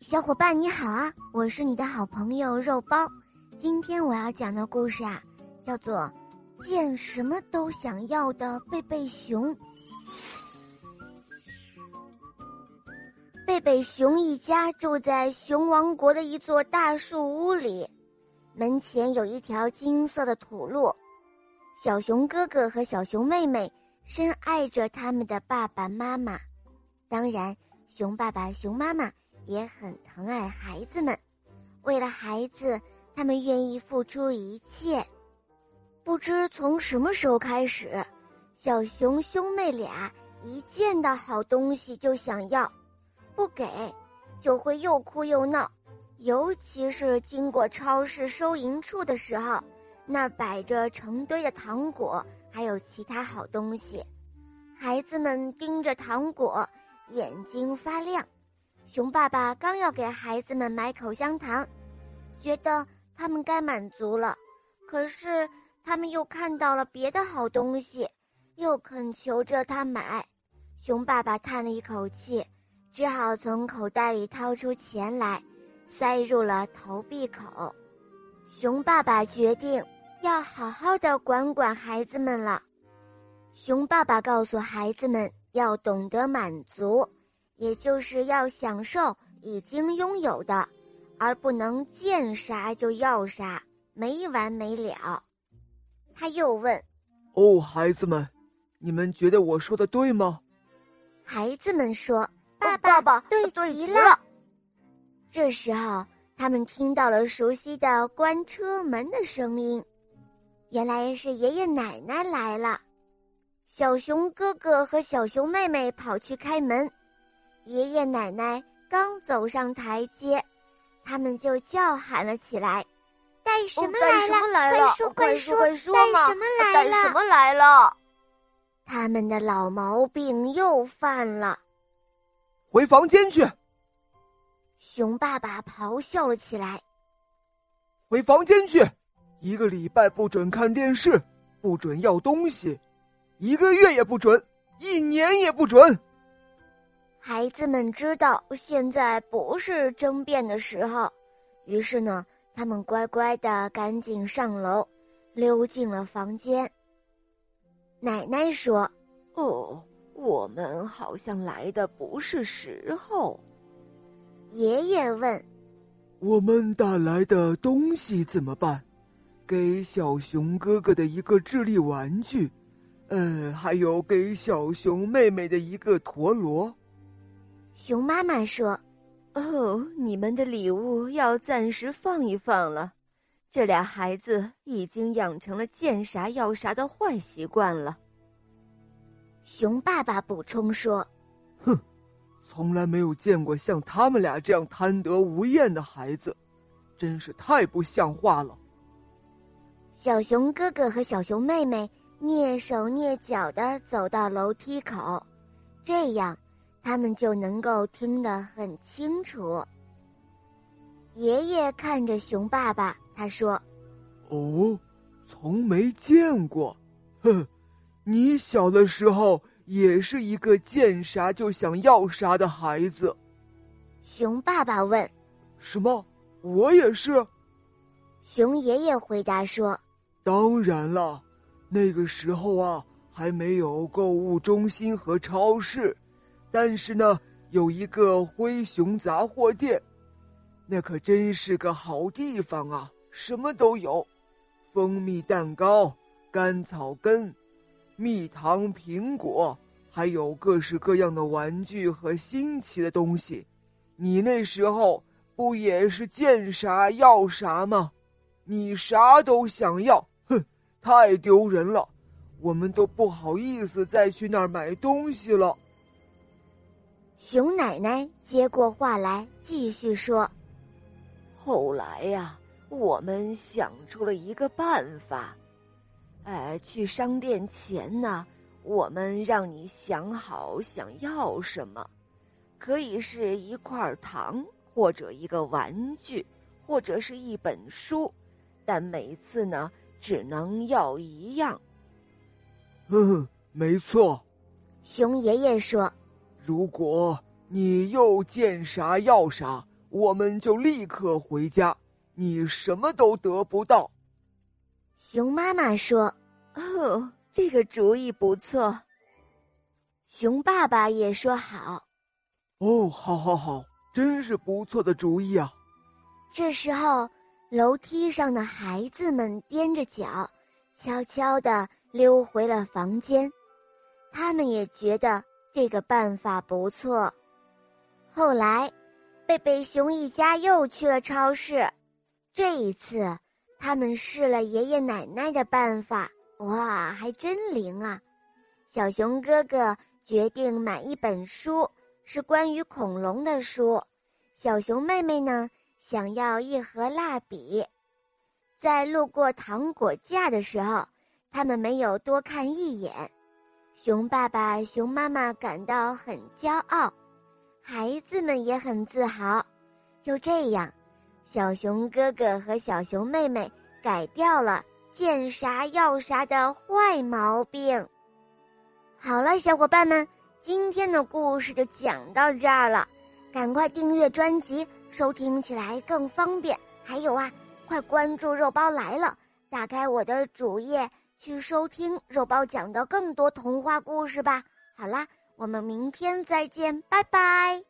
小伙伴你好啊！我是你的好朋友肉包。今天我要讲的故事啊，叫做《见什么都想要的贝贝熊》。贝贝熊一家住在熊王国的一座大树屋里，门前有一条金色的土路。小熊哥哥和小熊妹妹深爱着他们的爸爸妈妈，当然，熊爸爸、熊妈妈。也很疼爱孩子们，为了孩子，他们愿意付出一切。不知从什么时候开始，小熊兄妹俩一见到好东西就想要，不给就会又哭又闹。尤其是经过超市收银处的时候，那儿摆着成堆的糖果，还有其他好东西，孩子们盯着糖果，眼睛发亮。熊爸爸刚要给孩子们买口香糖，觉得他们该满足了，可是他们又看到了别的好东西，又恳求着他买。熊爸爸叹了一口气，只好从口袋里掏出钱来，塞入了投币口。熊爸爸决定要好好的管管孩子们了。熊爸爸告诉孩子们要懂得满足。也就是要享受已经拥有的，而不能见啥就要啥，没完没了。他又问：“哦，孩子们，你们觉得我说的对吗？”孩子们说：“爸爸，爸爸，对对极了。”这时候，他们听到了熟悉的关车门的声音，原来是爷爷奶奶来了。小熊哥哥和小熊妹妹跑去开门。爷爷奶奶刚走上台阶，他们就叫喊了起来：“带什么来了？快说快说！快说带什么来了？带什么来了？”他们的老毛病又犯了。回房间去！熊爸爸咆哮了起来：“回房间去！一个礼拜不准看电视，不准要东西，一个月也不准，一年也不准。”孩子们知道现在不是争辩的时候，于是呢，他们乖乖的赶紧上楼，溜进了房间。奶奶说：“哦，我们好像来的不是时候。”爷爷问：“我们带来的东西怎么办？给小熊哥哥的一个智力玩具，呃，还有给小熊妹妹的一个陀螺。”熊妈妈说：“哦，你们的礼物要暂时放一放了。这俩孩子已经养成了见啥要啥的坏习惯了。”熊爸爸补充说：“哼，从来没有见过像他们俩这样贪得无厌的孩子，真是太不像话了。”小熊哥哥和小熊妹妹蹑手蹑脚的走到楼梯口，这样。他们就能够听得很清楚。爷爷看着熊爸爸，他说：“哦，从没见过。哼，你小的时候也是一个见啥就想要啥的孩子。”熊爸爸问：“什么？我也是？”熊爷爷回答说：“当然了，那个时候啊，还没有购物中心和超市。”但是呢，有一个灰熊杂货店，那可真是个好地方啊！什么都有，蜂蜜蛋糕、甘草根、蜜糖苹果，还有各式各样的玩具和新奇的东西。你那时候不也是见啥要啥吗？你啥都想要，哼，太丢人了！我们都不好意思再去那儿买东西了。熊奶奶接过话来，继续说：“后来呀，我们想出了一个办法。哎，去商店前呢，我们让你想好想要什么，可以是一块糖，或者一个玩具，或者是一本书，但每次呢，只能要一样。”嗯，没错。熊爷爷说。如果你又见啥要啥，我们就立刻回家，你什么都得不到。”熊妈妈说：“哦，这个主意不错。”熊爸爸也说：“好。”哦，好，好，好，真是不错的主意啊！这时候，楼梯上的孩子们踮着脚，悄悄地溜回了房间。他们也觉得这个办法不错。后来，贝贝熊一家又去了超市。这一次，他们试了爷爷奶奶的办法，哇，还真灵啊！小熊哥哥决定买一本书，是关于恐龙的书。小熊妹妹呢，想要一盒蜡笔。在路过糖果架的时候，他们没有多看一眼。熊爸爸、熊妈妈感到很骄傲，孩子们也很自豪。就这样，小熊哥哥和小熊妹妹改掉了见啥要啥的坏毛病。好了，小伙伴们，今天的故事就讲到这儿了。赶快订阅专辑，收听起来更方便。还有啊，快关注“肉包来了”，打开我的主页。去收听肉包讲的更多童话故事吧。好啦，我们明天再见，拜拜。